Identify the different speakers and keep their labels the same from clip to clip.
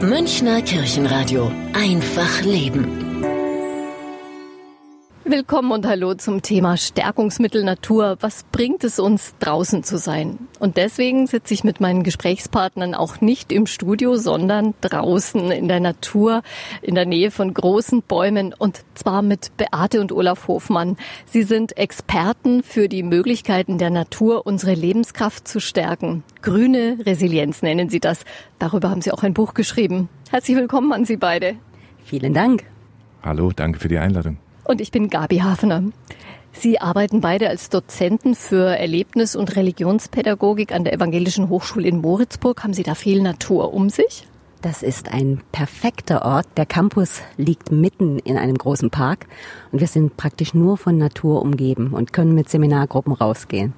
Speaker 1: Münchner Kirchenradio. Einfach Leben.
Speaker 2: Willkommen und hallo zum Thema Stärkungsmittel Natur. Was bringt es uns, draußen zu sein? Und deswegen sitze ich mit meinen Gesprächspartnern auch nicht im Studio, sondern draußen in der Natur, in der Nähe von großen Bäumen und zwar mit Beate und Olaf Hofmann. Sie sind Experten für die Möglichkeiten der Natur, unsere Lebenskraft zu stärken. Grüne Resilienz nennen Sie das. Darüber haben Sie auch ein Buch geschrieben. Herzlich willkommen an Sie beide.
Speaker 3: Vielen Dank.
Speaker 4: Hallo, danke für die Einladung.
Speaker 2: Und ich bin Gabi Hafner. Sie arbeiten beide als Dozenten für Erlebnis- und Religionspädagogik an der Evangelischen Hochschule in Moritzburg. Haben Sie da viel Natur um sich?
Speaker 3: Das ist ein perfekter Ort. Der Campus liegt mitten in einem großen Park und wir sind praktisch nur von Natur umgeben und können mit Seminargruppen rausgehen.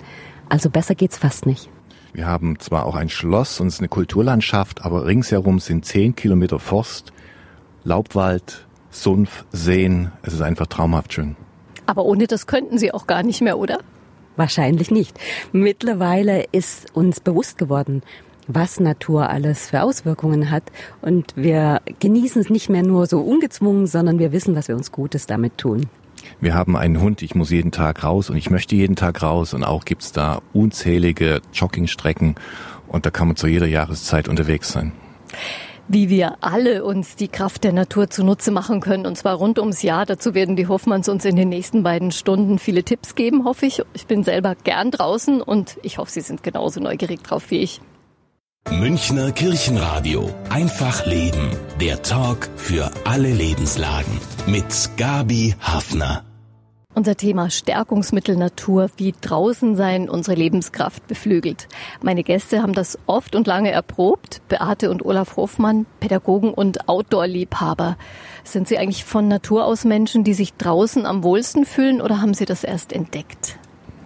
Speaker 3: Also besser geht's fast nicht.
Speaker 4: Wir haben zwar auch ein Schloss und es ist eine Kulturlandschaft, aber ringsherum sind zehn Kilometer Forst, Laubwald, Sumpf, Seen. Es ist einfach traumhaft schön.
Speaker 2: Aber ohne das könnten Sie auch gar nicht mehr, oder?
Speaker 3: Wahrscheinlich nicht. Mittlerweile ist uns bewusst geworden, was Natur alles für Auswirkungen hat. Und wir genießen es nicht mehr nur so ungezwungen, sondern wir wissen, was wir uns Gutes damit tun.
Speaker 4: Wir haben einen Hund, ich muss jeden Tag raus und ich möchte jeden Tag raus und auch gibt's da unzählige Joggingstrecken und da kann man zu jeder Jahreszeit unterwegs sein
Speaker 2: wie wir alle uns die Kraft der Natur zunutze machen können, und zwar rund ums Jahr. Dazu werden die Hoffmanns uns in den nächsten beiden Stunden viele Tipps geben, hoffe ich. Ich bin selber gern draußen und ich hoffe, Sie sind genauso neugierig drauf wie ich.
Speaker 1: Münchner Kirchenradio. Einfach Leben. Der Talk für alle Lebenslagen. Mit Gabi Hafner.
Speaker 2: Unser Thema Stärkungsmittel Natur, wie draußen sein unsere Lebenskraft beflügelt. Meine Gäste haben das oft und lange erprobt. Beate und Olaf Hofmann, Pädagogen und Outdoor-Liebhaber. Sind Sie eigentlich von Natur aus Menschen, die sich draußen am wohlsten fühlen oder haben Sie das erst entdeckt?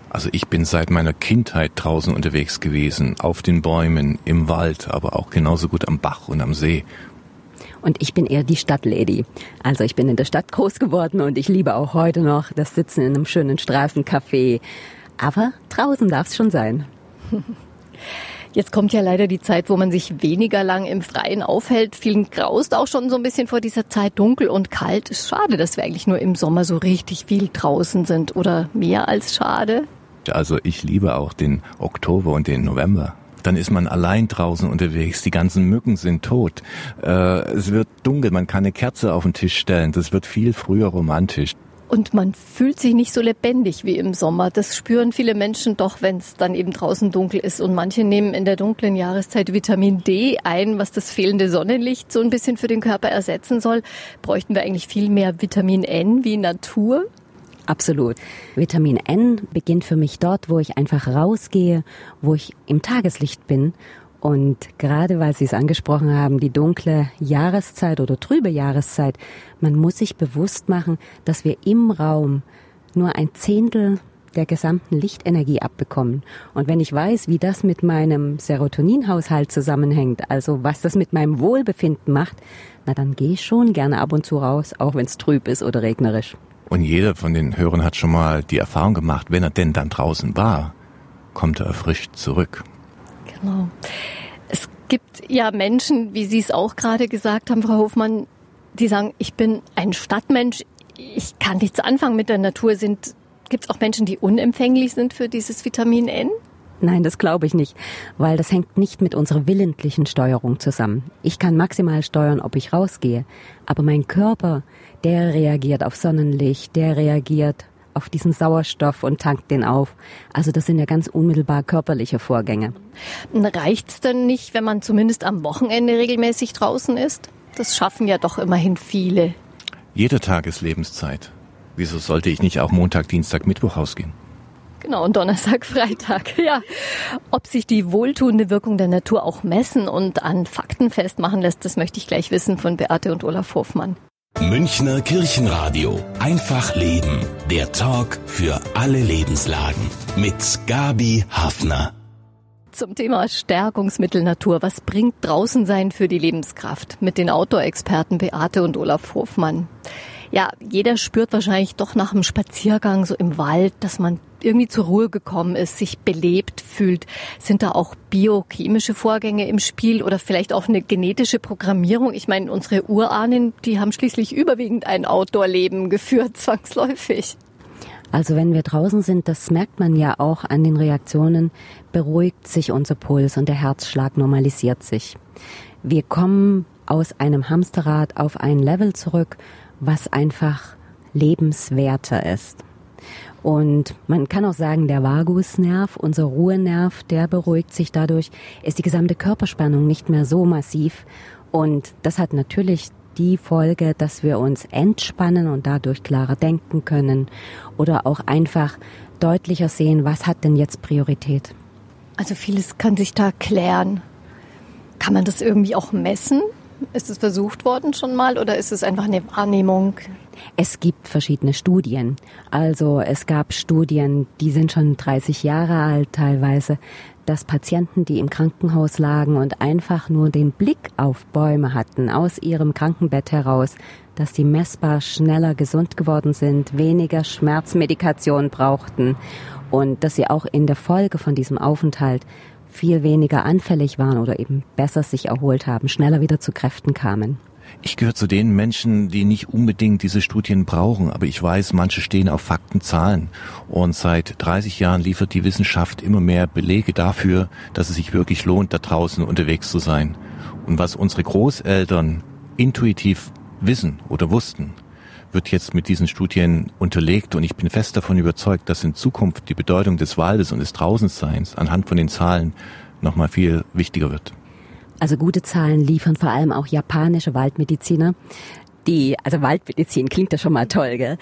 Speaker 4: Also ich bin seit meiner Kindheit draußen unterwegs gewesen, auf den Bäumen, im Wald, aber auch genauso gut am Bach und am See.
Speaker 3: Und ich bin eher die Stadtlady. Also ich bin in der Stadt groß geworden und ich liebe auch heute noch das Sitzen in einem schönen Straßencafé. Aber draußen darf es schon sein.
Speaker 2: Jetzt kommt ja leider die Zeit, wo man sich weniger lang im Freien aufhält. Vielen graust auch schon so ein bisschen vor dieser Zeit dunkel und kalt. Ist schade, dass wir eigentlich nur im Sommer so richtig viel draußen sind oder mehr als schade.
Speaker 4: Also ich liebe auch den Oktober und den November dann ist man allein draußen unterwegs, die ganzen Mücken sind tot, äh, es wird dunkel, man kann eine Kerze auf den Tisch stellen, das wird viel früher romantisch.
Speaker 2: Und man fühlt sich nicht so lebendig wie im Sommer. Das spüren viele Menschen doch, wenn es dann eben draußen dunkel ist. Und manche nehmen in der dunklen Jahreszeit Vitamin D ein, was das fehlende Sonnenlicht so ein bisschen für den Körper ersetzen soll. Bräuchten wir eigentlich viel mehr Vitamin N wie Natur?
Speaker 3: Absolut. Vitamin N beginnt für mich dort, wo ich einfach rausgehe, wo ich im Tageslicht bin. Und gerade weil Sie es angesprochen haben, die dunkle Jahreszeit oder trübe Jahreszeit, man muss sich bewusst machen, dass wir im Raum nur ein Zehntel der gesamten Lichtenergie abbekommen. Und wenn ich weiß, wie das mit meinem Serotoninhaushalt zusammenhängt, also was das mit meinem Wohlbefinden macht, na dann gehe ich schon gerne ab und zu raus, auch wenn es trüb ist oder regnerisch.
Speaker 4: Und jeder von den Hörern hat schon mal die Erfahrung gemacht, wenn er denn dann draußen war, kommt er erfrischt zurück.
Speaker 2: Genau. Es gibt ja Menschen, wie Sie es auch gerade gesagt haben, Frau Hofmann, die sagen, ich bin ein Stadtmensch, ich kann nichts anfangen mit der Natur. Sind, gibt es auch Menschen, die unempfänglich sind für dieses Vitamin N?
Speaker 3: Nein, das glaube ich nicht, weil das hängt nicht mit unserer willentlichen Steuerung zusammen. Ich kann maximal steuern, ob ich rausgehe, aber mein Körper, der reagiert auf Sonnenlicht, der reagiert auf diesen Sauerstoff und tankt den auf. Also das sind ja ganz unmittelbar körperliche Vorgänge.
Speaker 2: Reicht's denn nicht, wenn man zumindest am Wochenende regelmäßig draußen ist? Das schaffen ja doch immerhin viele.
Speaker 4: Jeder Tag ist Lebenszeit. Wieso sollte ich nicht auch Montag, Dienstag, Mittwoch ausgehen?
Speaker 2: Genau, und Donnerstag, Freitag. Ja. Ob sich die wohltuende Wirkung der Natur auch messen und an Fakten festmachen lässt, das möchte ich gleich wissen von Beate und Olaf Hofmann.
Speaker 1: Münchner Kirchenradio. Einfach Leben. Der Talk für alle Lebenslagen. Mit Gabi Hafner.
Speaker 2: Zum Thema Stärkungsmittel Natur. Was bringt draußen sein für die Lebenskraft? Mit den Outdoor-Experten Beate und Olaf Hofmann. Ja, jeder spürt wahrscheinlich doch nach einem Spaziergang so im Wald, dass man irgendwie zur Ruhe gekommen ist, sich belebt fühlt. Sind da auch biochemische Vorgänge im Spiel oder vielleicht auch eine genetische Programmierung? Ich meine, unsere Urahnen, die haben schließlich überwiegend ein Outdoor-Leben geführt, zwangsläufig.
Speaker 3: Also wenn wir draußen sind, das merkt man ja auch an den Reaktionen, beruhigt sich unser Puls und der Herzschlag normalisiert sich. Wir kommen aus einem Hamsterrad auf ein Level zurück, was einfach lebenswerter ist. Und man kann auch sagen, der Vagusnerv, unser Ruhenerv, der beruhigt sich dadurch, ist die gesamte Körperspannung nicht mehr so massiv. Und das hat natürlich die Folge, dass wir uns entspannen und dadurch klarer denken können oder auch einfach deutlicher sehen, was hat denn jetzt Priorität.
Speaker 2: Also vieles kann sich da klären. Kann man das irgendwie auch messen? Ist es versucht worden schon mal oder ist es einfach eine Wahrnehmung?
Speaker 3: Es gibt verschiedene Studien. Also es gab Studien, die sind schon 30 Jahre alt teilweise, dass Patienten, die im Krankenhaus lagen und einfach nur den Blick auf Bäume hatten, aus ihrem Krankenbett heraus, dass die messbar schneller gesund geworden sind, weniger Schmerzmedikation brauchten und dass sie auch in der Folge von diesem Aufenthalt viel weniger anfällig waren oder eben besser sich erholt haben, schneller wieder zu Kräften kamen.
Speaker 4: Ich gehöre zu den Menschen, die nicht unbedingt diese Studien brauchen, aber ich weiß, manche stehen auf Fakten, Zahlen. Und seit 30 Jahren liefert die Wissenschaft immer mehr Belege dafür, dass es sich wirklich lohnt, da draußen unterwegs zu sein. Und was unsere Großeltern intuitiv wissen oder wussten, wird jetzt mit diesen Studien unterlegt und ich bin fest davon überzeugt, dass in Zukunft die Bedeutung des Waldes und des Draußenseins anhand von den Zahlen nochmal viel wichtiger wird.
Speaker 3: Also gute Zahlen liefern vor allem auch japanische Waldmediziner. Die, also Waldmedizin klingt ja schon mal toll, gell?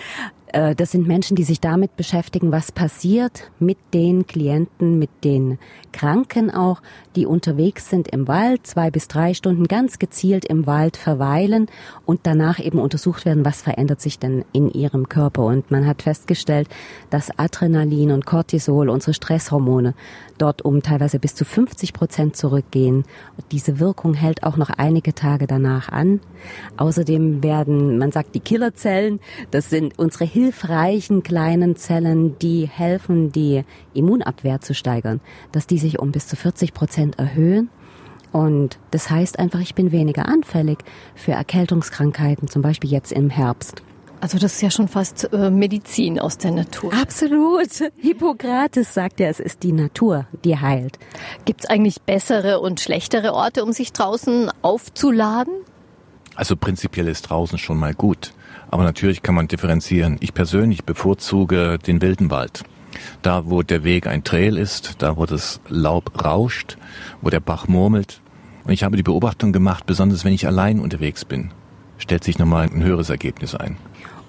Speaker 3: Äh, das sind Menschen, die sich damit beschäftigen, was passiert mit den Klienten, mit den Kranken auch, die unterwegs sind im Wald, zwei bis drei Stunden ganz gezielt im Wald verweilen und danach eben untersucht werden, was verändert sich denn in ihrem Körper. Und man hat festgestellt, dass Adrenalin und Cortisol, unsere Stresshormone, dort um teilweise bis zu 50 Prozent zurückgehen. Und diese Wirkung hält auch noch einige Tage danach an. Außerdem werden, man sagt, die Killerzellen, das sind unsere hilfreichen kleinen Zellen, die helfen, die Immunabwehr zu steigern, dass die sich um bis zu 40 Prozent erhöhen. Und das heißt einfach, ich bin weniger anfällig für Erkältungskrankheiten, zum Beispiel jetzt im Herbst.
Speaker 2: Also das ist ja schon fast äh, Medizin aus der Natur.
Speaker 3: Absolut. Hippokrates sagt ja, es ist die Natur, die heilt.
Speaker 2: Gibt es eigentlich bessere und schlechtere Orte, um sich draußen aufzuladen?
Speaker 4: Also prinzipiell ist draußen schon mal gut. Aber natürlich kann man differenzieren. Ich persönlich bevorzuge den wilden Wald. Da, wo der Weg ein Trail ist, da, wo das Laub rauscht, wo der Bach murmelt. Und ich habe die Beobachtung gemacht, besonders wenn ich allein unterwegs bin, stellt sich nochmal ein höheres Ergebnis ein.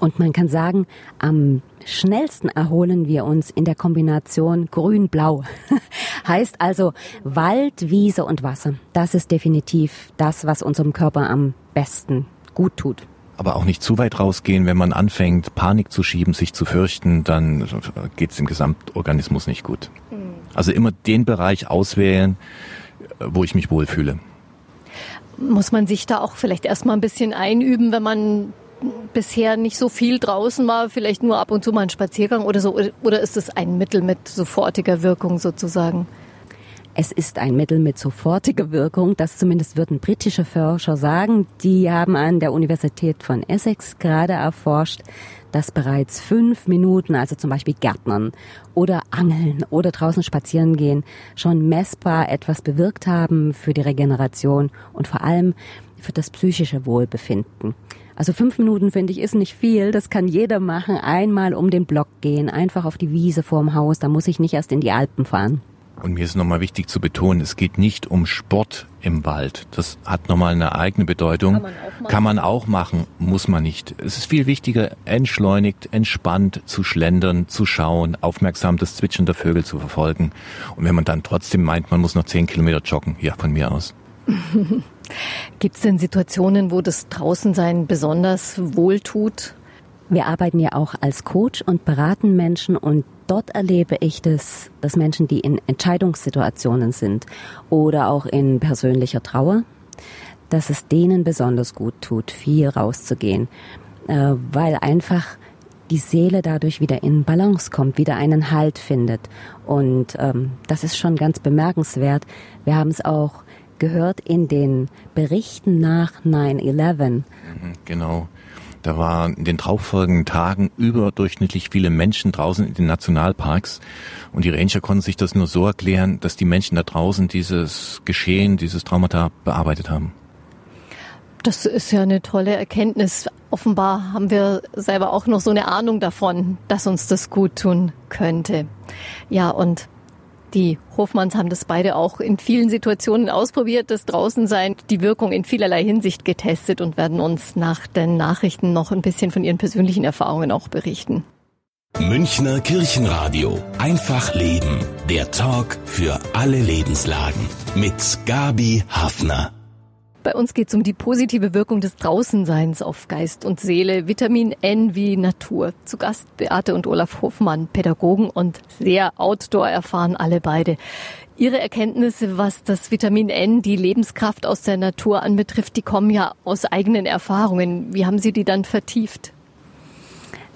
Speaker 3: Und man kann sagen, am schnellsten erholen wir uns in der Kombination grün-blau. heißt also Wald, Wiese und Wasser. Das ist definitiv das, was unserem Körper am besten gut tut
Speaker 4: aber auch nicht zu weit rausgehen. Wenn man anfängt, Panik zu schieben, sich zu fürchten, dann geht es dem Gesamtorganismus nicht gut. Mhm. Also immer den Bereich auswählen, wo ich mich wohlfühle.
Speaker 2: Muss man sich da auch vielleicht erstmal ein bisschen einüben, wenn man bisher nicht so viel draußen war, vielleicht nur ab und zu mal ein Spaziergang oder so? Oder ist es ein Mittel mit sofortiger Wirkung sozusagen?
Speaker 3: Es ist ein Mittel mit sofortiger Wirkung, das zumindest würden britische Forscher sagen. Die haben an der Universität von Essex gerade erforscht, dass bereits fünf Minuten, also zum Beispiel Gärtnern oder Angeln oder draußen spazieren gehen, schon messbar etwas bewirkt haben für die Regeneration und vor allem für das psychische Wohlbefinden. Also fünf Minuten finde ich ist nicht viel. Das kann jeder machen. Einmal um den Block gehen, einfach auf die Wiese vorm Haus. Da muss ich nicht erst in die Alpen fahren.
Speaker 4: Und mir ist nochmal wichtig zu betonen, es geht nicht um Sport im Wald. Das hat nochmal eine eigene Bedeutung. Kann man, Kann man auch machen, muss man nicht. Es ist viel wichtiger, entschleunigt, entspannt zu schlendern, zu schauen, aufmerksam das Zwitschern der Vögel zu verfolgen. Und wenn man dann trotzdem meint, man muss noch zehn Kilometer joggen, ja, von mir aus.
Speaker 2: Gibt es denn Situationen, wo das Draußensein besonders wohltut?
Speaker 3: Wir arbeiten ja auch als Coach und beraten Menschen und dort erlebe ich das, dass Menschen, die in Entscheidungssituationen sind oder auch in persönlicher Trauer, dass es denen besonders gut tut, viel rauszugehen, äh, weil einfach die Seele dadurch wieder in Balance kommt, wieder einen Halt findet. Und ähm, das ist schon ganz bemerkenswert. Wir haben es auch gehört in den Berichten nach 9-11. Mhm,
Speaker 4: genau. Da waren in den darauffolgenden Tagen überdurchschnittlich viele Menschen draußen in den Nationalparks. Und die Ranger konnten sich das nur so erklären, dass die Menschen da draußen dieses Geschehen, dieses Traumata bearbeitet haben.
Speaker 2: Das ist ja eine tolle Erkenntnis. Offenbar haben wir selber auch noch so eine Ahnung davon, dass uns das gut tun könnte. Ja, und die Hofmanns haben das beide auch in vielen Situationen ausprobiert, das Draußensein, die Wirkung in vielerlei Hinsicht getestet und werden uns nach den Nachrichten noch ein bisschen von ihren persönlichen Erfahrungen auch berichten.
Speaker 1: Münchner Kirchenradio. Einfach Leben. Der Talk für alle Lebenslagen. Mit Gabi Hafner.
Speaker 2: Bei uns geht es um die positive Wirkung des Draußenseins auf Geist und Seele. Vitamin N wie Natur. Zu Gast Beate und Olaf Hofmann, Pädagogen und sehr outdoor erfahren alle beide. Ihre Erkenntnisse, was das Vitamin N, die Lebenskraft aus der Natur anbetrifft, die kommen ja aus eigenen Erfahrungen. Wie haben Sie die dann vertieft?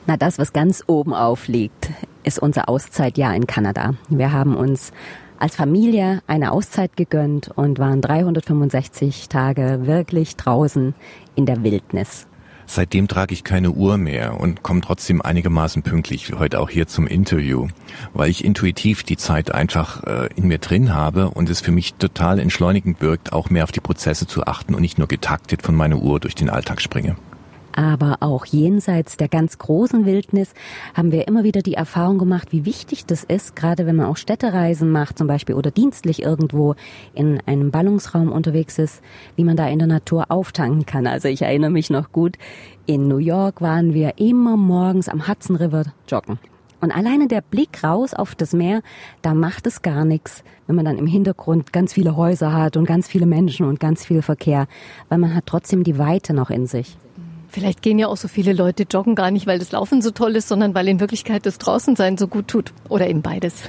Speaker 3: Na, das, was ganz oben aufliegt, ist unser Auszeitjahr in Kanada. Wir haben uns als Familie eine Auszeit gegönnt und waren 365 Tage wirklich draußen in der Wildnis.
Speaker 4: Seitdem trage ich keine Uhr mehr und komme trotzdem einigermaßen pünktlich, wie heute auch hier zum Interview, weil ich intuitiv die Zeit einfach äh, in mir drin habe und es für mich total entschleunigend birgt, auch mehr auf die Prozesse zu achten und nicht nur getaktet von meiner Uhr durch den Alltag springe
Speaker 3: aber auch jenseits der ganz großen Wildnis haben wir immer wieder die Erfahrung gemacht, wie wichtig das ist, gerade wenn man auch Städtereisen macht zum Beispiel oder dienstlich irgendwo in einem Ballungsraum unterwegs ist, wie man da in der Natur auftanken kann. Also ich erinnere mich noch gut, in New York waren wir immer morgens am Hudson River joggen. Und alleine der Blick raus auf das Meer, da macht es gar nichts, wenn man dann im Hintergrund ganz viele Häuser hat und ganz viele Menschen und ganz viel Verkehr, weil man hat trotzdem die Weite noch in sich.
Speaker 2: Vielleicht gehen ja auch so viele Leute joggen gar nicht, weil das Laufen so toll ist, sondern weil in Wirklichkeit das Draußensein so gut tut. Oder eben beides.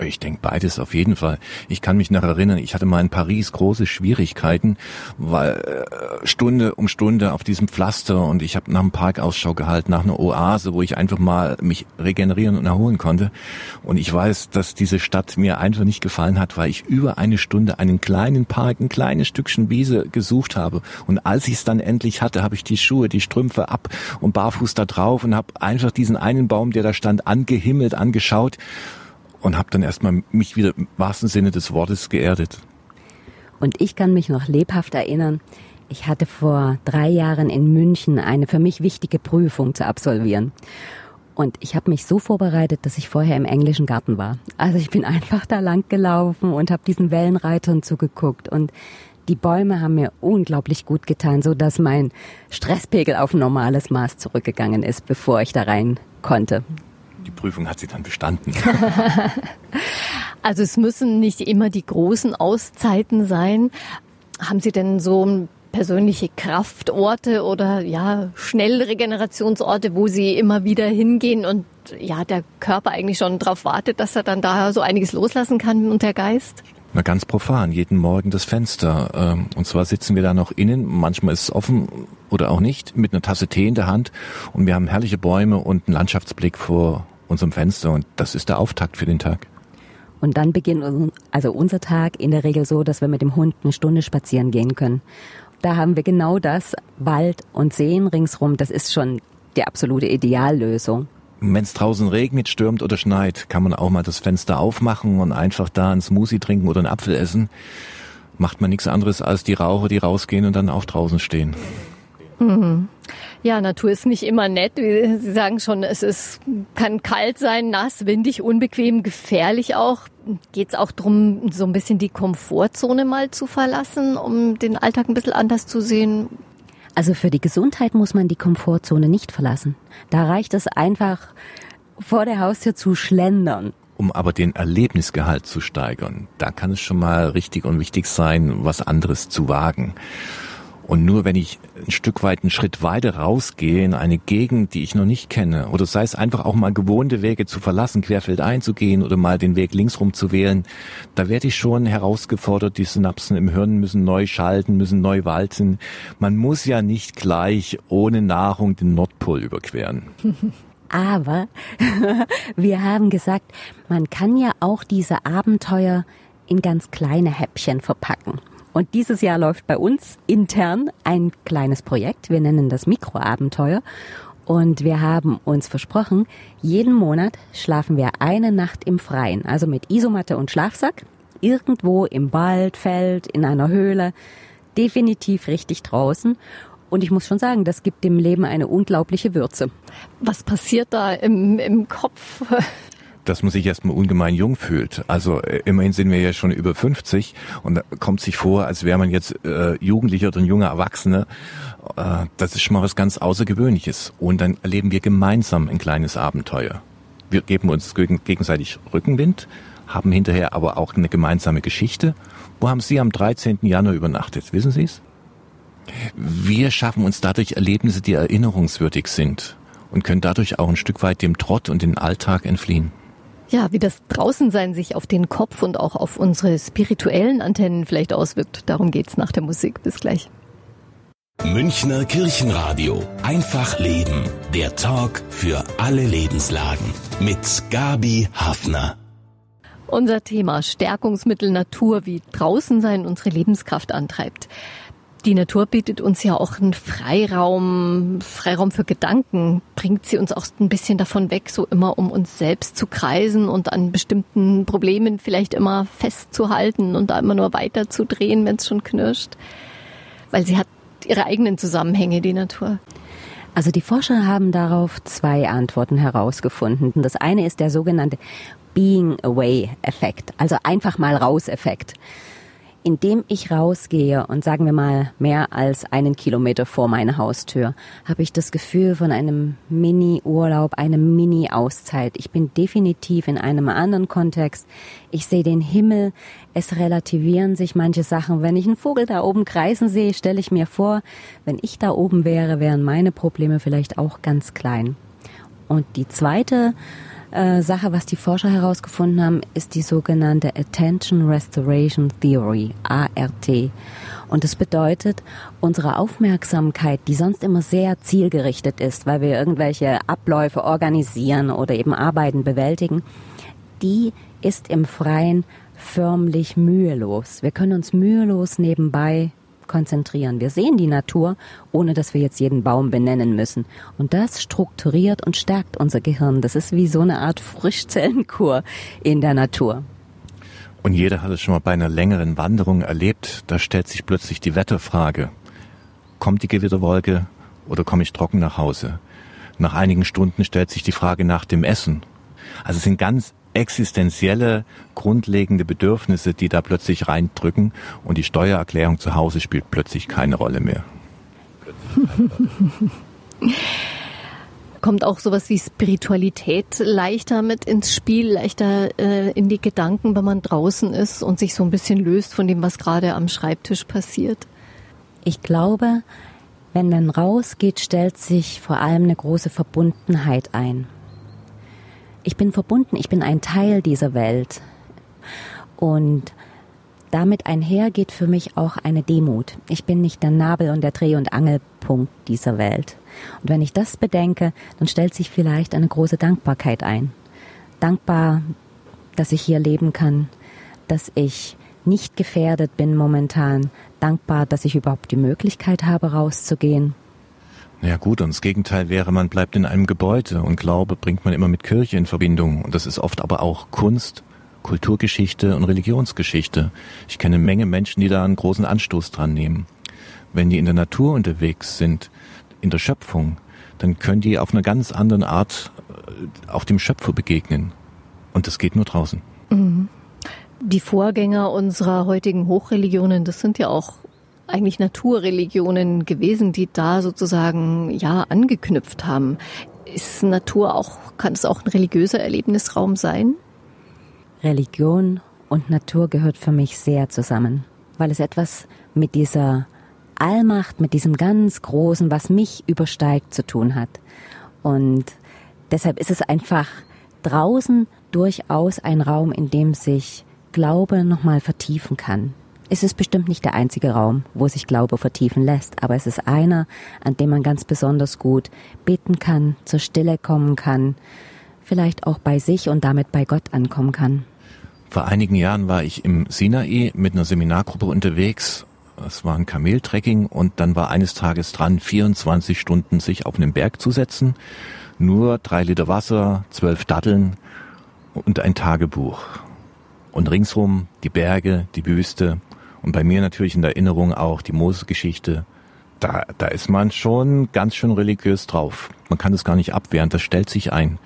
Speaker 4: Ich denke beides auf jeden Fall. Ich kann mich noch erinnern, ich hatte mal in Paris große Schwierigkeiten, weil äh, Stunde um Stunde auf diesem Pflaster und ich habe nach einem Park Ausschau gehalten, nach einer Oase, wo ich einfach mal mich regenerieren und erholen konnte. Und ich weiß, dass diese Stadt mir einfach nicht gefallen hat, weil ich über eine Stunde einen kleinen Park, ein kleines Stückchen Wiese gesucht habe. Und als ich es dann endlich hatte, habe ich die Schuhe, die Strümpfe ab und barfuß da drauf und habe einfach diesen einen Baum, der da stand, angehimmelt, angeschaut und habe dann erstmal mich wieder im wahrsten Sinne des Wortes geerdet.
Speaker 3: Und ich kann mich noch lebhaft erinnern, ich hatte vor drei Jahren in München eine für mich wichtige Prüfung zu absolvieren. Und ich habe mich so vorbereitet, dass ich vorher im englischen Garten war. Also ich bin einfach da lang gelaufen und habe diesen Wellenreitern zugeguckt. Und die Bäume haben mir unglaublich gut getan, so dass mein Stresspegel auf ein normales Maß zurückgegangen ist, bevor ich da rein konnte
Speaker 4: die Prüfung hat sie dann bestanden.
Speaker 2: also es müssen nicht immer die großen Auszeiten sein. Haben Sie denn so persönliche Kraftorte oder ja Schnellregenerationsorte, wo Sie immer wieder hingehen und ja der Körper eigentlich schon darauf wartet, dass er dann da so einiges loslassen kann und der Geist?
Speaker 4: Na ganz profan, jeden Morgen das Fenster. Ähm, und zwar sitzen wir da noch innen, manchmal ist es offen oder auch nicht, mit einer Tasse Tee in der Hand und wir haben herrliche Bäume und einen Landschaftsblick vor unserem Fenster und das ist der Auftakt für den Tag.
Speaker 3: Und dann beginnt also unser Tag in der Regel so, dass wir mit dem Hund eine Stunde spazieren gehen können. Da haben wir genau das, Wald und Seen ringsrum, das ist schon die absolute Ideallösung.
Speaker 4: Wenn es draußen regnet, stürmt oder schneit, kann man auch mal das Fenster aufmachen und einfach da einen Smoothie trinken oder einen Apfel essen. Macht man nichts anderes als die Raucher, die rausgehen und dann auch draußen stehen.
Speaker 2: Mhm. Ja, Natur ist nicht immer nett. Sie sagen schon, es ist, kann kalt sein, nass, windig, unbequem, gefährlich auch. Geht es auch darum, so ein bisschen die Komfortzone mal zu verlassen, um den Alltag ein bisschen anders zu sehen?
Speaker 3: Also für die Gesundheit muss man die Komfortzone nicht verlassen. Da reicht es einfach, vor der Haustür zu schlendern.
Speaker 4: Um aber den Erlebnisgehalt zu steigern, da kann es schon mal richtig und wichtig sein, was anderes zu wagen. Und nur wenn ich ein Stück weit einen Schritt weiter rausgehe in eine Gegend, die ich noch nicht kenne, oder sei es einfach auch mal gewohnte Wege zu verlassen, querfeldein zu gehen oder mal den Weg linksrum zu wählen, da werde ich schon herausgefordert, die Synapsen im Hirn müssen neu schalten, müssen neu walten. Man muss ja nicht gleich ohne Nahrung den Nordpol überqueren.
Speaker 3: Aber wir haben gesagt, man kann ja auch diese Abenteuer in ganz kleine Häppchen verpacken. Und dieses Jahr läuft bei uns intern ein kleines Projekt. Wir nennen das Mikroabenteuer. Und wir haben uns versprochen, jeden Monat schlafen wir eine Nacht im Freien, also mit Isomatte und Schlafsack, irgendwo im Wald, Feld, in einer Höhle, definitiv richtig draußen. Und ich muss schon sagen, das gibt dem Leben eine unglaubliche Würze.
Speaker 2: Was passiert da im, im Kopf?
Speaker 4: Dass man sich erstmal ungemein jung fühlt. Also äh, immerhin sind wir ja schon über 50 und da kommt sich vor, als wäre man jetzt äh, Jugendlicher oder ein junger Erwachsener. Äh, das ist schon mal was ganz Außergewöhnliches. Und dann erleben wir gemeinsam ein kleines Abenteuer. Wir geben uns gegenseitig Rückenwind, haben hinterher aber auch eine gemeinsame Geschichte. Wo haben Sie am 13. Januar übernachtet? Wissen Sie es? Wir schaffen uns dadurch Erlebnisse, die erinnerungswürdig sind und können dadurch auch ein Stück weit dem Trott und den Alltag entfliehen.
Speaker 2: Ja, wie das Draußensein sich auf den Kopf und auch auf unsere spirituellen Antennen vielleicht auswirkt, darum geht's nach der Musik. Bis gleich.
Speaker 1: Münchner Kirchenradio. Einfach leben. Der Talk für alle Lebenslagen. Mit Gabi Hafner.
Speaker 2: Unser Thema Stärkungsmittel Natur, wie draußen sein unsere Lebenskraft antreibt. Die Natur bietet uns ja auch einen Freiraum, Freiraum für Gedanken, bringt sie uns auch ein bisschen davon weg, so immer um uns selbst zu kreisen und an bestimmten Problemen vielleicht immer festzuhalten und da immer nur weiterzudrehen, wenn es schon knirscht. Weil sie hat ihre eigenen Zusammenhänge, die Natur.
Speaker 3: Also die Forscher haben darauf zwei Antworten herausgefunden. Das eine ist der sogenannte Being Away Effekt, also einfach mal raus Effekt indem ich rausgehe und sagen wir mal mehr als einen Kilometer vor meiner Haustür, habe ich das Gefühl von einem Mini-Urlaub, eine Mini-Auszeit. Ich bin definitiv in einem anderen Kontext. Ich sehe den Himmel. Es relativieren sich manche Sachen. Wenn ich einen Vogel da oben kreisen sehe, stelle ich mir vor, wenn ich da oben wäre, wären meine Probleme vielleicht auch ganz klein. Und die zweite äh, Sache, was die Forscher herausgefunden haben, ist die sogenannte Attention Restoration Theory, ART. Und das bedeutet, unsere Aufmerksamkeit, die sonst immer sehr zielgerichtet ist, weil wir irgendwelche Abläufe organisieren oder eben Arbeiten bewältigen, die ist im Freien förmlich mühelos. Wir können uns mühelos nebenbei konzentrieren. Wir sehen die Natur, ohne dass wir jetzt jeden Baum benennen müssen. Und das strukturiert und stärkt unser Gehirn. Das ist wie so eine Art Frischzellenkur in der Natur.
Speaker 4: Und jeder hat es schon mal bei einer längeren Wanderung erlebt. Da stellt sich plötzlich die Wetterfrage. Kommt die Gewitterwolke oder komme ich trocken nach Hause? Nach einigen Stunden stellt sich die Frage nach dem Essen. Also es sind ganz existenzielle, grundlegende Bedürfnisse, die da plötzlich reindrücken und die Steuererklärung zu Hause spielt plötzlich keine Rolle mehr.
Speaker 2: Kommt auch sowas wie Spiritualität leichter mit ins Spiel, leichter äh, in die Gedanken, wenn man draußen ist und sich so ein bisschen löst von dem, was gerade am Schreibtisch passiert?
Speaker 3: Ich glaube, wenn man rausgeht, stellt sich vor allem eine große Verbundenheit ein ich bin verbunden, ich bin ein Teil dieser Welt. Und damit einher geht für mich auch eine Demut. Ich bin nicht der Nabel und der Dreh- und Angelpunkt dieser Welt. Und wenn ich das bedenke, dann stellt sich vielleicht eine große Dankbarkeit ein. Dankbar, dass ich hier leben kann, dass ich nicht gefährdet bin momentan, dankbar, dass ich überhaupt die Möglichkeit habe, rauszugehen.
Speaker 4: Ja gut, und das Gegenteil wäre, man bleibt in einem Gebäude und Glaube bringt man immer mit Kirche in Verbindung. Und das ist oft aber auch Kunst, Kulturgeschichte und Religionsgeschichte. Ich kenne eine Menge Menschen, die da einen großen Anstoß dran nehmen. Wenn die in der Natur unterwegs sind, in der Schöpfung, dann können die auf eine ganz andere Art äh, auch dem Schöpfer begegnen. Und das geht nur draußen. Mhm.
Speaker 2: Die Vorgänger unserer heutigen Hochreligionen, das sind ja auch eigentlich Naturreligionen gewesen, die da sozusagen ja angeknüpft haben. Ist Natur auch, kann es auch ein religiöser Erlebnisraum sein?
Speaker 3: Religion und Natur gehört für mich sehr zusammen, weil es etwas mit dieser Allmacht, mit diesem ganz Großen, was mich übersteigt, zu tun hat. Und deshalb ist es einfach draußen durchaus ein Raum, in dem sich Glaube nochmal vertiefen kann Es ist bestimmt nicht der einzige Raum, wo sich Glaube vertiefen lässt, aber es ist einer, an dem man ganz besonders gut beten kann, zur Stille kommen kann, vielleicht auch bei sich und damit bei Gott ankommen kann.
Speaker 4: Vor einigen Jahren war ich im Sinai mit einer Seminargruppe unterwegs. Es war ein Kameltrekking und dann war eines Tages dran, 24 Stunden sich auf einen Berg zu setzen. Nur drei Liter Wasser, zwölf Datteln und ein Tagebuch. Und ringsrum die Berge, die Wüste, und bei mir natürlich in der Erinnerung auch die Moses-Geschichte. Da, da ist man schon ganz schön religiös drauf. Man kann das gar nicht abwehren, das stellt sich ein.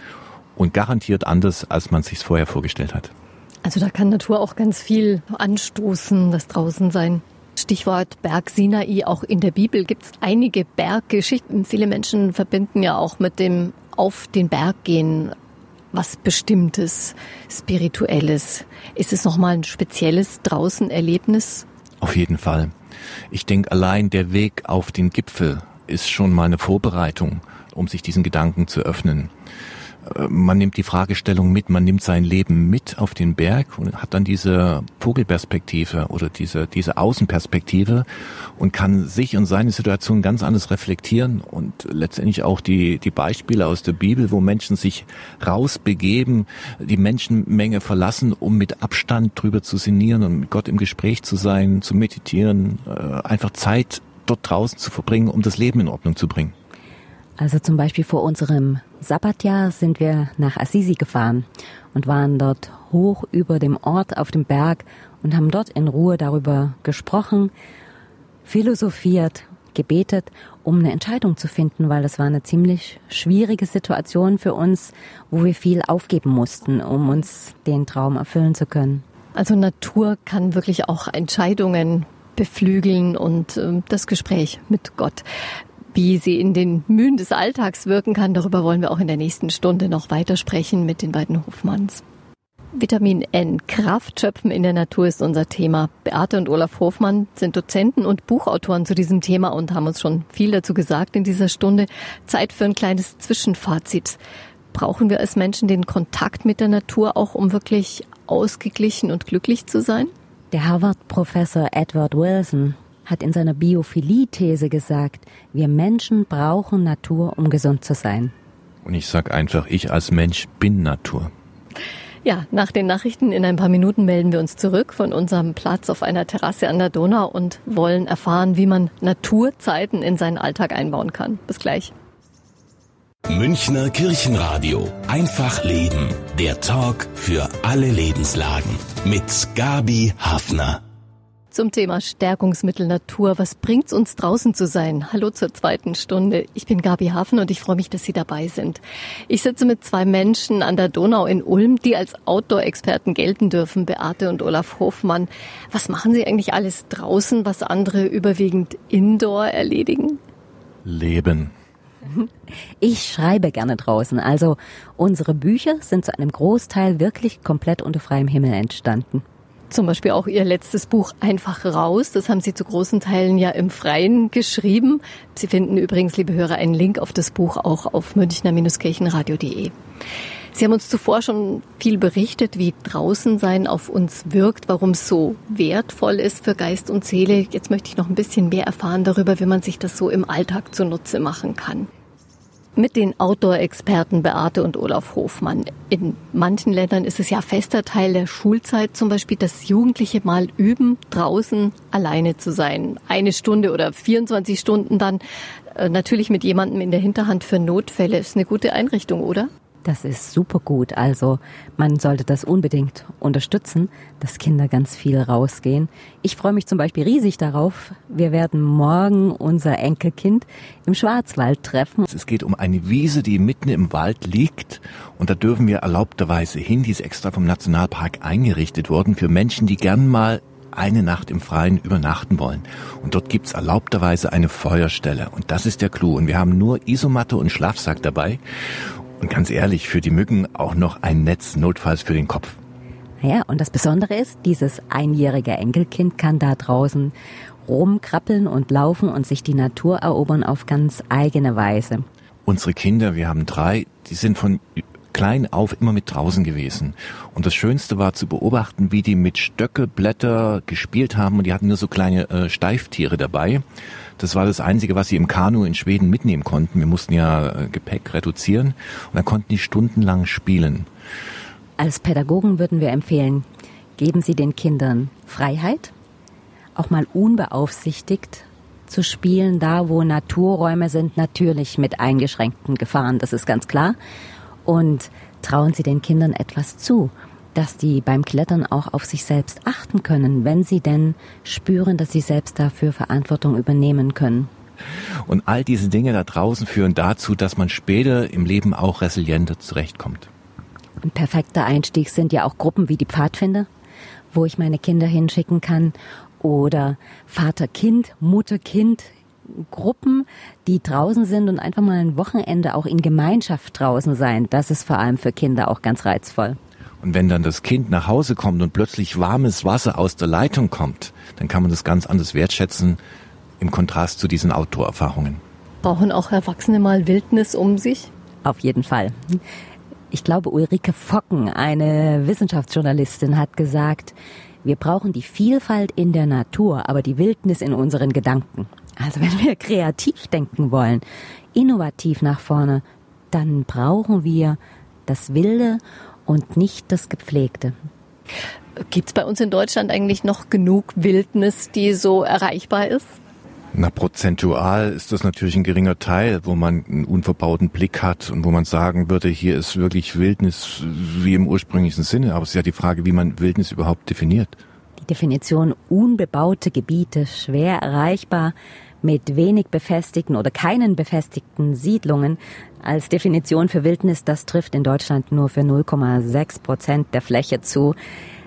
Speaker 4: Und garantiert anders, als man sich vorher vorgestellt hat.
Speaker 2: Also da kann Natur auch ganz viel anstoßen, das draußen sein. Stichwort Berg Sinai, auch in der Bibel gibt es einige Berggeschichten. Viele Menschen verbinden ja auch mit dem auf den Berg gehen was Bestimmtes, Spirituelles. Ist es nochmal ein spezielles draußen Erlebnis?
Speaker 4: Auf jeden Fall. Ich denke, allein der Weg auf den Gipfel ist schon mal eine Vorbereitung, um sich diesen Gedanken zu öffnen. Man nimmt die Fragestellung mit, man nimmt sein Leben mit auf den Berg und hat dann diese Vogelperspektive oder diese, diese Außenperspektive und kann sich und seine Situation ganz anders reflektieren und letztendlich auch die, die Beispiele aus der Bibel, wo Menschen sich rausbegeben, die Menschenmenge verlassen, um mit Abstand drüber zu sinnieren und mit Gott im Gespräch zu sein, zu meditieren, äh, einfach Zeit dort draußen zu verbringen, um das Leben in Ordnung zu bringen.
Speaker 3: Also zum Beispiel vor unserem Sabbatjahr sind wir nach Assisi gefahren und waren dort hoch über dem Ort auf dem Berg und haben dort in Ruhe darüber gesprochen, philosophiert, gebetet, um eine Entscheidung zu finden, weil das war eine ziemlich schwierige Situation für uns, wo wir viel aufgeben mussten, um uns den Traum erfüllen zu können.
Speaker 2: Also Natur kann wirklich auch Entscheidungen beflügeln und äh, das Gespräch mit Gott. Wie sie in den Mühen des Alltags wirken kann, darüber wollen wir auch in der nächsten Stunde noch weitersprechen mit den beiden Hofmanns. Vitamin N, Kraft schöpfen in der Natur ist unser Thema. Beate und Olaf Hofmann sind Dozenten und Buchautoren zu diesem Thema und haben uns schon viel dazu gesagt in dieser Stunde. Zeit für ein kleines Zwischenfazit. Brauchen wir als Menschen den Kontakt mit der Natur auch, um wirklich ausgeglichen und glücklich zu sein?
Speaker 3: Der Harvard-Professor Edward Wilson hat in seiner Biophilie-These gesagt, wir Menschen brauchen Natur, um gesund zu sein.
Speaker 4: Und ich sage einfach, ich als Mensch bin Natur.
Speaker 2: Ja, nach den Nachrichten in ein paar Minuten melden wir uns zurück von unserem Platz auf einer Terrasse an der Donau und wollen erfahren, wie man Naturzeiten in seinen Alltag einbauen kann. Bis gleich.
Speaker 1: Münchner Kirchenradio. Einfach Leben. Der Talk für alle Lebenslagen. Mit Gabi Hafner.
Speaker 2: Zum Thema Stärkungsmittel Natur. Was bringt's uns draußen zu sein? Hallo zur zweiten Stunde. Ich bin Gabi Hafen und ich freue mich, dass Sie dabei sind. Ich sitze mit zwei Menschen an der Donau in Ulm, die als Outdoor-Experten gelten dürfen, Beate und Olaf Hofmann. Was machen Sie eigentlich alles draußen, was andere überwiegend indoor erledigen?
Speaker 4: Leben.
Speaker 3: Ich schreibe gerne draußen. Also unsere Bücher sind zu einem Großteil wirklich komplett unter freiem Himmel entstanden
Speaker 2: zum Beispiel auch Ihr letztes Buch Einfach raus. Das haben Sie zu großen Teilen ja im Freien geschrieben. Sie finden übrigens, liebe Hörer, einen Link auf das Buch auch auf münchner-kirchenradio.de. Sie haben uns zuvor schon viel berichtet, wie draußen sein auf uns wirkt, warum es so wertvoll ist für Geist und Seele. Jetzt möchte ich noch ein bisschen mehr erfahren darüber, wie man sich das so im Alltag zunutze machen kann mit den Outdoor-Experten Beate und Olaf Hofmann. In manchen Ländern ist es ja fester Teil der Schulzeit zum Beispiel, dass Jugendliche mal üben, draußen alleine zu sein. Eine Stunde oder 24 Stunden dann äh, natürlich mit jemandem in der Hinterhand für Notfälle. Ist eine gute Einrichtung, oder?
Speaker 3: Das ist super gut. Also man sollte das unbedingt unterstützen, dass Kinder ganz viel rausgehen. Ich freue mich zum Beispiel riesig darauf. Wir werden morgen unser Enkelkind im Schwarzwald treffen.
Speaker 4: Es geht um eine Wiese, die mitten im Wald liegt. Und da dürfen wir erlaubterweise hin. Die ist extra vom Nationalpark eingerichtet worden für Menschen, die gern mal eine Nacht im Freien übernachten wollen. Und dort gibt's erlaubterweise eine Feuerstelle. Und das ist der Clou. Und wir haben nur Isomatte und Schlafsack dabei. Und ganz ehrlich, für die Mücken auch noch ein Netz notfalls für den Kopf.
Speaker 3: Ja, und das Besondere ist, dieses einjährige Enkelkind kann da draußen rumkrabbeln und laufen und sich die Natur erobern auf ganz eigene Weise.
Speaker 4: Unsere Kinder, wir haben drei, die sind von klein auf immer mit draußen gewesen. Und das Schönste war zu beobachten, wie die mit Stöcke, Blätter gespielt haben und die hatten nur so kleine äh, Steiftiere dabei. Das war das Einzige, was sie im Kanu in Schweden mitnehmen konnten. Wir mussten ja äh, Gepäck reduzieren und dann konnten die stundenlang spielen.
Speaker 3: Als Pädagogen würden wir empfehlen, geben Sie den Kindern Freiheit, auch mal unbeaufsichtigt zu spielen, da wo Naturräume sind, natürlich mit eingeschränkten Gefahren, das ist ganz klar. Und trauen Sie den Kindern etwas zu, dass die beim Klettern auch auf sich selbst achten können, wenn sie denn spüren, dass sie selbst dafür Verantwortung übernehmen können.
Speaker 4: Und all diese Dinge da draußen führen dazu, dass man später im Leben auch resilienter zurechtkommt.
Speaker 3: Ein perfekter Einstieg sind ja auch Gruppen wie die Pfadfinder, wo ich meine Kinder hinschicken kann oder Vater-Kind, Mutter-Kind Gruppen, die draußen sind und einfach mal ein Wochenende auch in Gemeinschaft draußen sein. Das ist vor allem für Kinder auch ganz reizvoll.
Speaker 4: Und wenn dann das Kind nach Hause kommt und plötzlich warmes Wasser aus der Leitung kommt, dann kann man das ganz anders wertschätzen im Kontrast zu diesen Outdoor-Erfahrungen.
Speaker 2: Brauchen auch Erwachsene mal Wildnis um sich?
Speaker 3: Auf jeden Fall. Ich glaube, Ulrike Focken, eine Wissenschaftsjournalistin, hat gesagt, wir brauchen die Vielfalt in der Natur, aber die Wildnis in unseren Gedanken. Also wenn wir kreativ denken wollen, innovativ nach vorne, dann brauchen wir das Wilde und nicht das Gepflegte.
Speaker 2: Gibt es bei uns in Deutschland eigentlich noch genug Wildnis, die so erreichbar ist?
Speaker 4: Na, prozentual ist das natürlich ein geringer Teil, wo man einen unverbauten Blick hat und wo man sagen würde, hier ist wirklich Wildnis wie im ursprünglichen Sinne. Aber es ist ja die Frage, wie man Wildnis überhaupt definiert.
Speaker 3: Die Definition unbebaute Gebiete, schwer erreichbar, mit wenig befestigten oder keinen befestigten Siedlungen als Definition für Wildnis, das trifft in Deutschland nur für 0,6 Prozent der Fläche zu.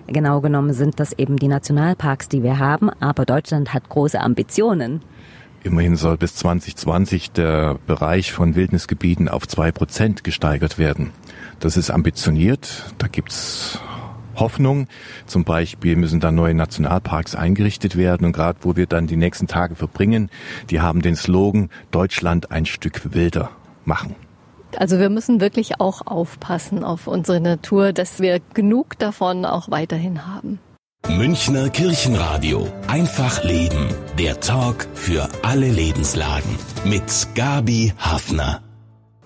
Speaker 3: Genau genommen sind das eben die Nationalparks, die wir haben, aber Deutschland hat große Ambitionen.
Speaker 4: Immerhin soll bis 2020 der Bereich von Wildnisgebieten auf zwei Prozent gesteigert werden. Das ist ambitioniert. Da gibt's Hoffnung. Zum Beispiel müssen da neue Nationalparks eingerichtet werden. Und gerade wo wir dann die nächsten Tage verbringen, die haben den Slogan Deutschland ein Stück wilder machen.
Speaker 2: Also wir müssen wirklich auch aufpassen auf unsere Natur, dass wir genug davon auch weiterhin haben.
Speaker 1: Münchner Kirchenradio. Einfach Leben. Der Talk für alle Lebenslagen. Mit Gabi Hafner.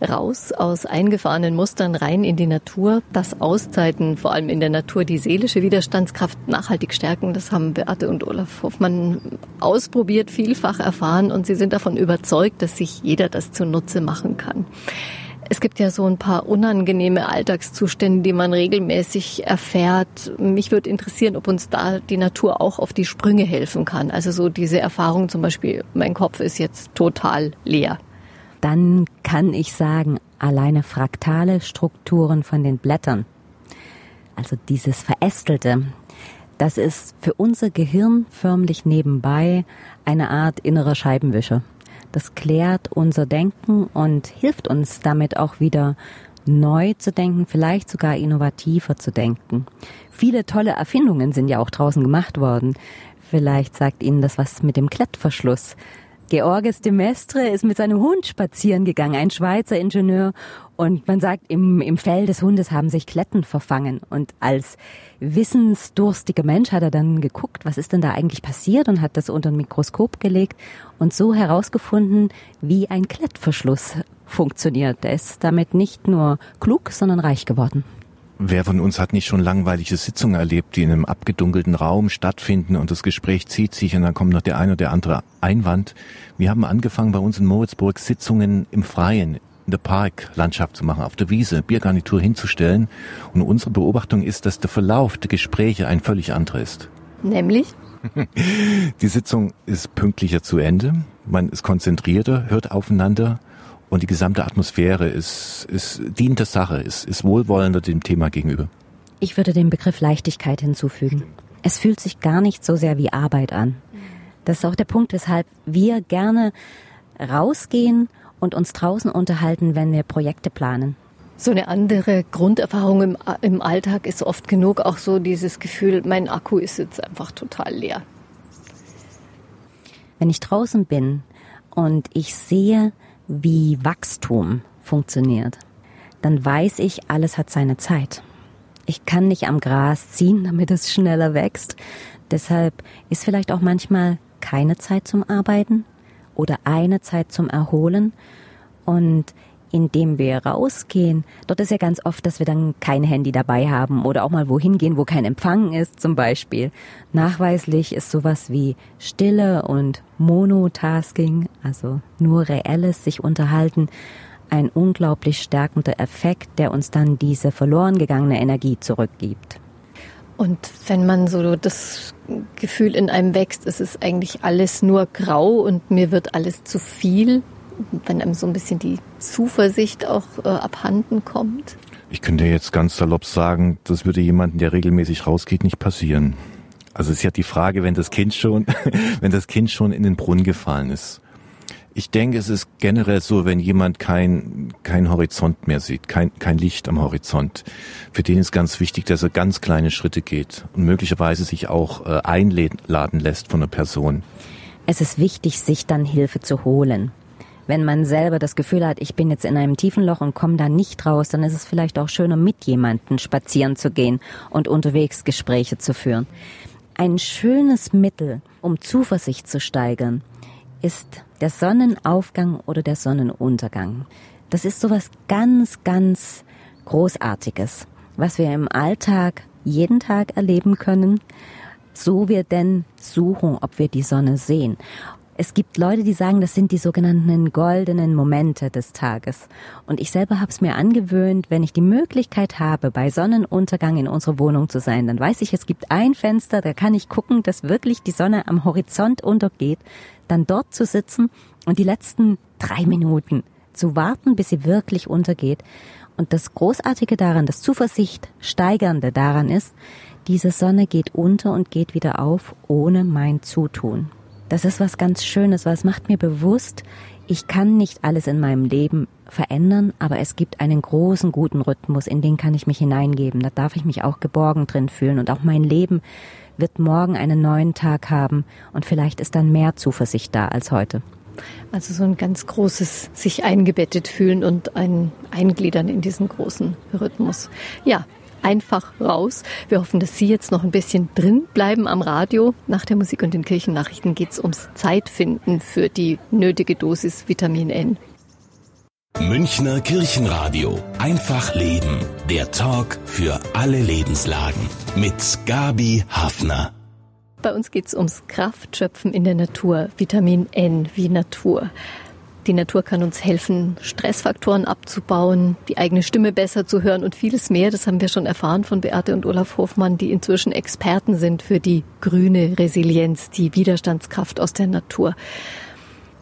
Speaker 2: Raus aus eingefahrenen Mustern rein in die Natur, dass Auszeiten vor allem in der Natur die seelische Widerstandskraft nachhaltig stärken. Das haben Beate und Olaf Hoffmann ausprobiert, vielfach erfahren und sie sind davon überzeugt, dass sich jeder das zunutze machen kann. Es gibt ja so ein paar unangenehme Alltagszustände, die man regelmäßig erfährt. Mich würde interessieren, ob uns da die Natur auch auf die Sprünge helfen kann. Also so diese Erfahrung zum Beispiel, mein Kopf ist jetzt total leer
Speaker 3: dann kann ich sagen, alleine fraktale Strukturen von den Blättern, also dieses Verästelte, das ist für unser Gehirn förmlich nebenbei eine Art innerer Scheibenwischer. Das klärt unser Denken und hilft uns damit auch wieder neu zu denken, vielleicht sogar innovativer zu denken. Viele tolle Erfindungen sind ja auch draußen gemacht worden. Vielleicht sagt Ihnen das was mit dem Klettverschluss. Georges de Mestre ist mit seinem Hund spazieren gegangen, ein Schweizer Ingenieur. Und man sagt, im, im Fell des Hundes haben sich Kletten verfangen. Und als wissensdurstiger Mensch hat er dann geguckt, was ist denn da eigentlich passiert und hat das unter ein Mikroskop gelegt und so herausgefunden, wie ein Klettverschluss funktioniert. Er ist damit nicht nur klug, sondern reich geworden.
Speaker 4: Wer von uns hat nicht schon langweilige Sitzungen erlebt, die in einem abgedunkelten Raum stattfinden und das Gespräch zieht sich und dann kommt noch der eine oder andere Einwand. Wir haben angefangen bei uns in Moritzburg Sitzungen im Freien, in der Parklandschaft zu machen, auf der Wiese, Biergarnitur hinzustellen. Und unsere Beobachtung ist, dass der Verlauf der Gespräche ein völlig anderer ist.
Speaker 2: Nämlich?
Speaker 4: Die Sitzung ist pünktlicher zu Ende. Man ist konzentrierter, hört aufeinander und die gesamte Atmosphäre ist, ist dient der Sache, ist, ist wohlwollender dem Thema gegenüber.
Speaker 3: Ich würde den Begriff Leichtigkeit hinzufügen. Es fühlt sich gar nicht so sehr wie Arbeit an. Das ist auch der Punkt, weshalb wir gerne rausgehen und uns draußen unterhalten, wenn wir Projekte planen.
Speaker 2: So eine andere Grunderfahrung im, im Alltag ist oft genug auch so dieses Gefühl, mein Akku ist jetzt einfach total leer.
Speaker 3: Wenn ich draußen bin und ich sehe, wie Wachstum funktioniert, dann weiß ich, alles hat seine Zeit. Ich kann nicht am Gras ziehen, damit es schneller wächst. Deshalb ist vielleicht auch manchmal keine Zeit zum Arbeiten oder eine Zeit zum Erholen. Und indem wir rausgehen, dort ist ja ganz oft, dass wir dann kein Handy dabei haben oder auch mal wohin gehen, wo kein Empfang ist zum Beispiel. Nachweislich ist sowas wie Stille und Monotasking, also nur reelles sich unterhalten, ein unglaublich stärkender Effekt, der uns dann diese verloren gegangene Energie zurückgibt.
Speaker 2: Und wenn man so das Gefühl in einem wächst, es ist eigentlich alles nur grau und mir wird alles zu viel, wenn einem so ein bisschen die Zuversicht auch äh, abhanden kommt?
Speaker 4: Ich könnte jetzt ganz salopp sagen, das würde jemanden, der regelmäßig rausgeht, nicht passieren. Also es ist ja die Frage, wenn das Kind schon, wenn das Kind schon in den Brunnen gefallen ist. Ich denke, es ist generell so, wenn jemand kein, kein Horizont mehr sieht, kein, kein Licht am Horizont, für den ist ganz wichtig, dass er ganz kleine Schritte geht und möglicherweise sich auch äh, einladen lässt von einer Person.
Speaker 3: Es ist wichtig, sich dann Hilfe zu holen. Wenn man selber das Gefühl hat, ich bin jetzt in einem tiefen Loch und komme da nicht raus, dann ist es vielleicht auch schöner, mit jemandem spazieren zu gehen und unterwegs Gespräche zu führen. Ein schönes Mittel, um Zuversicht zu steigern, ist der Sonnenaufgang oder der Sonnenuntergang. Das ist sowas ganz, ganz Großartiges, was wir im Alltag jeden Tag erleben können, so wir denn suchen, ob wir die Sonne sehen. Es gibt Leute, die sagen, das sind die sogenannten goldenen Momente des Tages. Und ich selber habe es mir angewöhnt, wenn ich die Möglichkeit habe, bei Sonnenuntergang in unserer Wohnung zu sein, dann weiß ich, es gibt ein Fenster, da kann ich gucken, dass wirklich die Sonne am Horizont untergeht, dann dort zu sitzen und die letzten drei Minuten zu warten, bis sie wirklich untergeht. Und das Großartige daran, das Zuversicht steigernde daran ist, diese Sonne geht unter und geht wieder auf ohne mein Zutun. Das ist was ganz Schönes, weil es macht mir bewusst, ich kann nicht alles in meinem Leben verändern, aber es gibt einen großen, guten Rhythmus, in den kann ich mich hineingeben. Da darf ich mich auch geborgen drin fühlen und auch mein Leben wird morgen einen neuen Tag haben und vielleicht ist dann mehr Zuversicht da als heute.
Speaker 2: Also so ein ganz großes sich eingebettet fühlen und ein Eingliedern in diesen großen Rhythmus. Ja, einfach raus. Wir hoffen, dass Sie jetzt noch ein bisschen drin bleiben am Radio. Nach der Musik und den Kirchennachrichten geht es ums Zeitfinden für die nötige Dosis Vitamin N.
Speaker 1: Münchner Kirchenradio. Einfach leben. Der Talk für alle Lebenslagen. Mit Gabi Hafner.
Speaker 2: Bei uns geht es ums Kraftschöpfen in der Natur. Vitamin N wie Natur. Die Natur kann uns helfen, Stressfaktoren abzubauen, die eigene Stimme besser zu hören und vieles mehr. Das haben wir schon erfahren von Beate und Olaf Hofmann, die inzwischen Experten sind für die grüne Resilienz, die Widerstandskraft aus der Natur.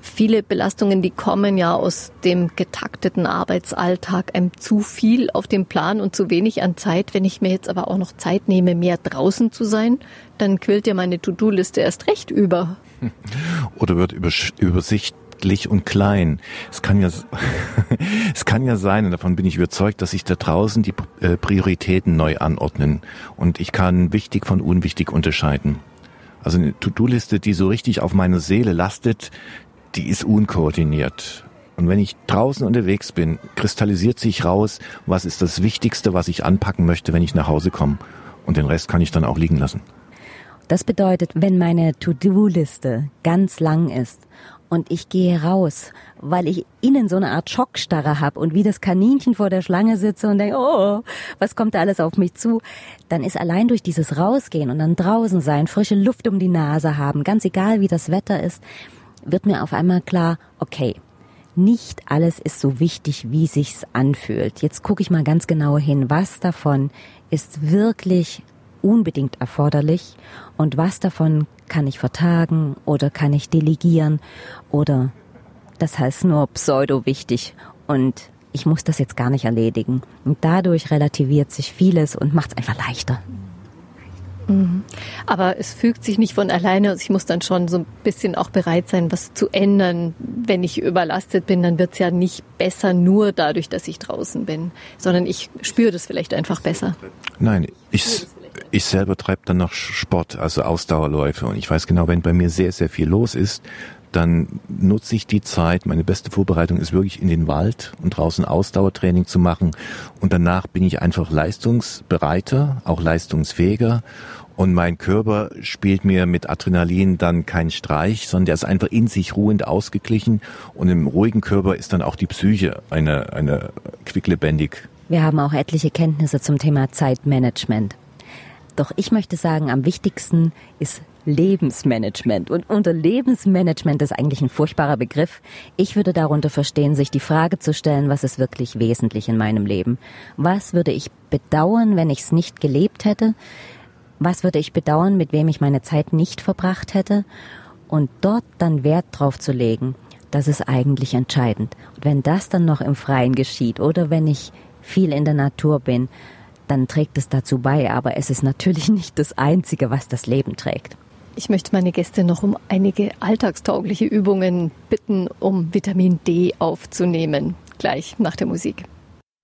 Speaker 2: Viele Belastungen, die kommen ja aus dem getakteten Arbeitsalltag, einem zu viel auf dem Plan und zu wenig an Zeit. Wenn ich mir jetzt aber auch noch Zeit nehme, mehr draußen zu sein, dann quillt ja meine To-Do-Liste erst recht über.
Speaker 4: Oder wird übersicht niedlich und klein. Es kann ja, es kann ja sein, und davon bin ich überzeugt, dass sich da draußen die äh, Prioritäten neu anordnen und ich kann wichtig von unwichtig unterscheiden. Also eine To-Do-Liste, die so richtig auf meine Seele lastet, die ist unkoordiniert. Und wenn ich draußen unterwegs bin, kristallisiert sich raus, was ist das Wichtigste, was ich anpacken möchte, wenn ich nach Hause komme. Und den Rest kann ich dann auch liegen lassen.
Speaker 3: Das bedeutet, wenn meine To-Do-Liste ganz lang ist und ich gehe raus, weil ich innen so eine Art Schockstarre habe und wie das Kaninchen vor der Schlange sitze und denke, oh, was kommt da alles auf mich zu, dann ist allein durch dieses Rausgehen und dann draußen sein, frische Luft um die Nase haben, ganz egal wie das Wetter ist, wird mir auf einmal klar, okay, nicht alles ist so wichtig, wie sich's anfühlt. Jetzt gucke ich mal ganz genau hin, was davon ist wirklich unbedingt erforderlich und was davon kann ich vertagen oder kann ich delegieren oder das heißt nur pseudo wichtig und ich muss das jetzt gar nicht erledigen. Und dadurch relativiert sich vieles und macht es einfach leichter.
Speaker 2: Mhm. Aber es fügt sich nicht von alleine. Also ich muss dann schon so ein bisschen auch bereit sein, was zu ändern. Wenn ich überlastet bin, dann wird es ja nicht besser nur dadurch, dass ich draußen bin, sondern ich spüre das vielleicht einfach besser.
Speaker 4: Nein, ich, ich selber treibe dann noch Sport, also Ausdauerläufe. Und ich weiß genau, wenn bei mir sehr, sehr viel los ist, dann nutze ich die Zeit. Meine beste Vorbereitung ist wirklich in den Wald und draußen Ausdauertraining zu machen. Und danach bin ich einfach leistungsbereiter, auch leistungsfähiger. Und mein Körper spielt mir mit Adrenalin dann keinen Streich, sondern der ist einfach in sich ruhend ausgeglichen. Und im ruhigen Körper ist dann auch die Psyche eine, eine quicklebendig.
Speaker 3: Wir haben auch etliche Kenntnisse zum Thema Zeitmanagement. Doch ich möchte sagen, am wichtigsten ist Lebensmanagement. Und unter Lebensmanagement ist eigentlich ein furchtbarer Begriff. Ich würde darunter verstehen, sich die Frage zu stellen, was ist wirklich wesentlich in meinem Leben? Was würde ich bedauern, wenn ich es nicht gelebt hätte? Was würde ich bedauern, mit wem ich meine Zeit nicht verbracht hätte? Und dort dann Wert drauf zu legen, das ist eigentlich entscheidend. Und wenn das dann noch im Freien geschieht oder wenn ich viel in der Natur bin, dann trägt es dazu bei, aber es ist natürlich nicht das Einzige, was das Leben trägt.
Speaker 2: Ich möchte meine Gäste noch um einige alltagstaugliche Übungen bitten, um Vitamin D aufzunehmen. Gleich nach der Musik.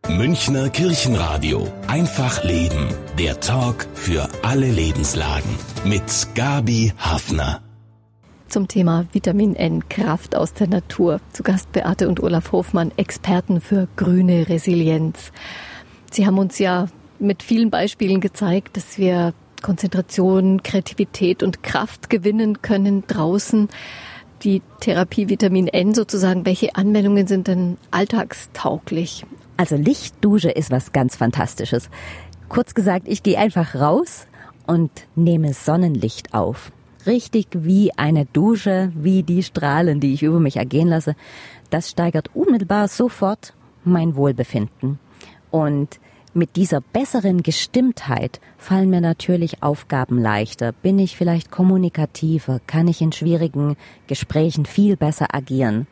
Speaker 1: Münchner Kirchenradio. Einfach Leben. Der Talk für alle Lebenslagen. Mit Gabi Hafner.
Speaker 2: Zum Thema Vitamin N, Kraft aus der Natur. Zu Gast Beate und Olaf Hofmann, Experten für grüne Resilienz. Sie haben uns ja mit vielen Beispielen gezeigt, dass wir Konzentration, Kreativität und Kraft gewinnen können draußen. Die Therapie Vitamin N sozusagen, welche Anwendungen sind denn alltagstauglich?
Speaker 3: Also Lichtdusche ist was ganz Fantastisches. Kurz gesagt, ich gehe einfach raus und nehme Sonnenlicht auf. Richtig wie eine Dusche, wie die Strahlen, die ich über mich ergehen lasse. Das steigert unmittelbar sofort mein Wohlbefinden. Und mit dieser besseren Gestimmtheit fallen mir natürlich Aufgaben leichter. Bin ich vielleicht kommunikativer? Kann ich in schwierigen Gesprächen viel besser agieren?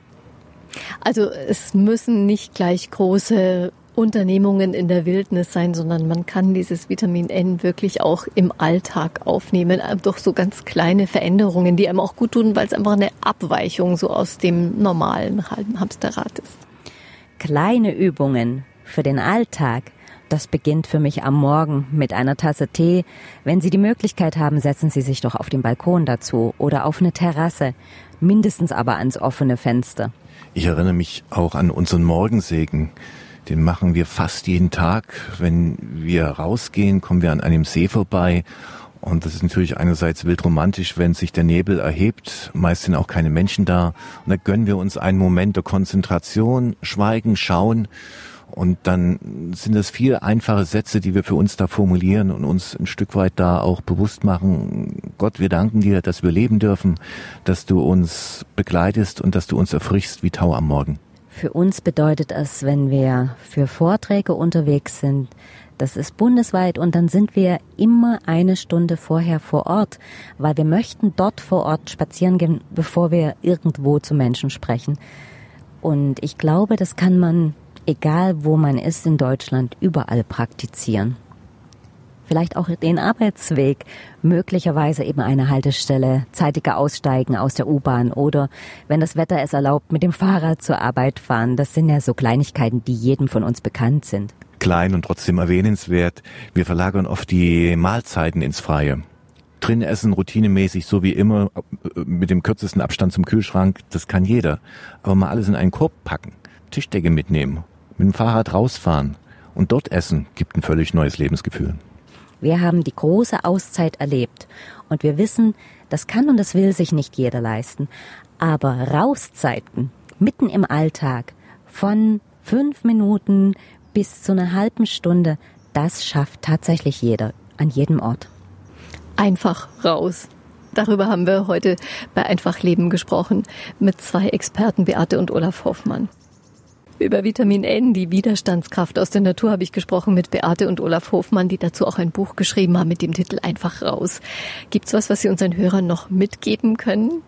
Speaker 2: Also es müssen nicht gleich große Unternehmungen in der Wildnis sein, sondern man kann dieses Vitamin N wirklich auch im Alltag aufnehmen, äh, durch so ganz kleine Veränderungen, die einem auch gut tun, weil es einfach eine Abweichung so aus dem normalen Hamsterrad ist.
Speaker 3: Kleine Übungen für den Alltag das beginnt für mich am Morgen mit einer Tasse Tee. Wenn Sie die Möglichkeit haben, setzen Sie sich doch auf den Balkon dazu oder auf eine Terrasse, mindestens aber ans offene Fenster.
Speaker 4: Ich erinnere mich auch an unseren Morgensegen. Den machen wir fast jeden Tag. Wenn wir rausgehen, kommen wir an einem See vorbei. Und das ist natürlich einerseits wild romantisch, wenn sich der Nebel erhebt. Meist sind auch keine Menschen da. Und da gönnen wir uns einen Moment der Konzentration, schweigen, schauen. Und dann sind es vier einfache Sätze, die wir für uns da formulieren und uns ein Stück weit da auch bewusst machen. Gott, wir danken dir, dass wir leben dürfen, dass du uns begleitest und dass du uns erfrischst wie Tau am Morgen.
Speaker 3: Für uns bedeutet es, wenn wir für Vorträge unterwegs sind, das ist bundesweit und dann sind wir immer eine Stunde vorher vor Ort, weil wir möchten dort vor Ort spazieren gehen, bevor wir irgendwo zu Menschen sprechen. Und ich glaube, das kann man egal wo man ist in Deutschland, überall praktizieren. Vielleicht auch den Arbeitsweg, möglicherweise eben eine Haltestelle, zeitiger aussteigen aus der U-Bahn oder, wenn das Wetter es erlaubt, mit dem Fahrrad zur Arbeit fahren. Das sind ja so Kleinigkeiten, die jedem von uns bekannt sind.
Speaker 4: Klein und trotzdem erwähnenswert. Wir verlagern oft die Mahlzeiten ins Freie drin essen, routinemäßig, so wie immer, mit dem kürzesten Abstand zum Kühlschrank, das kann jeder. Aber mal alles in einen Korb packen, Tischdecke mitnehmen mit dem Fahrrad rausfahren und dort essen gibt ein völlig neues Lebensgefühl.
Speaker 3: Wir haben die große Auszeit erlebt und wir wissen, das kann und das will sich nicht jeder leisten. Aber Rauszeiten mitten im Alltag von fünf Minuten bis zu einer halben Stunde, das schafft tatsächlich jeder an jedem Ort.
Speaker 2: Einfach raus. Darüber haben wir heute bei Einfach Leben gesprochen mit zwei Experten, Beate und Olaf Hoffmann. Über Vitamin N, die Widerstandskraft aus der Natur, habe ich gesprochen mit Beate und Olaf Hofmann, die dazu auch ein Buch geschrieben haben mit dem Titel Einfach raus. Gibt's was, was Sie unseren Hörern noch mitgeben können?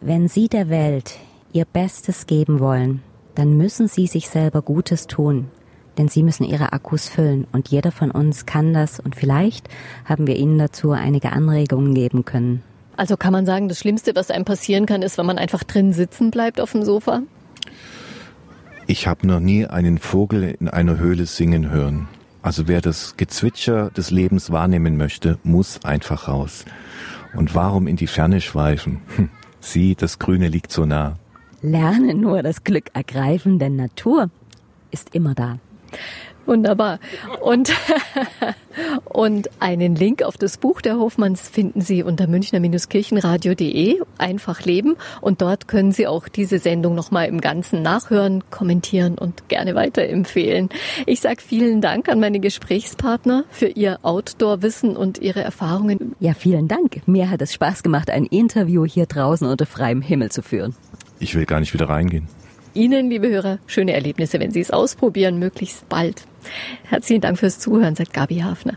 Speaker 3: Wenn Sie der Welt Ihr Bestes geben wollen, dann müssen Sie sich selber Gutes tun. Denn Sie müssen Ihre Akkus füllen und jeder von uns kann das und vielleicht haben wir Ihnen dazu einige Anregungen geben können.
Speaker 2: Also kann man sagen, das Schlimmste, was einem passieren kann, ist, wenn man einfach drin sitzen bleibt auf dem Sofa?
Speaker 4: Ich habe noch nie einen Vogel in einer Höhle singen hören. Also wer das Gezwitscher des Lebens wahrnehmen möchte, muss einfach raus. Und warum in die Ferne schweifen? Hm. Sieh, das Grüne liegt so nah.
Speaker 3: Lerne nur das Glück ergreifen, denn Natur ist immer da.
Speaker 2: Wunderbar. Und, und einen Link auf das Buch der Hofmanns finden Sie unter münchner-kirchenradio.de, einfach leben. Und dort können Sie auch diese Sendung nochmal im Ganzen nachhören, kommentieren und gerne weiterempfehlen. Ich sage vielen Dank an meine Gesprächspartner für ihr Outdoor-Wissen und ihre Erfahrungen.
Speaker 3: Ja, vielen Dank. Mir hat es Spaß gemacht, ein Interview hier draußen unter freiem Himmel zu führen.
Speaker 4: Ich will gar nicht wieder reingehen.
Speaker 2: Ihnen, liebe Hörer, schöne Erlebnisse, wenn Sie es ausprobieren, möglichst bald. Herzlichen Dank fürs Zuhören, sagt Gabi Hafner.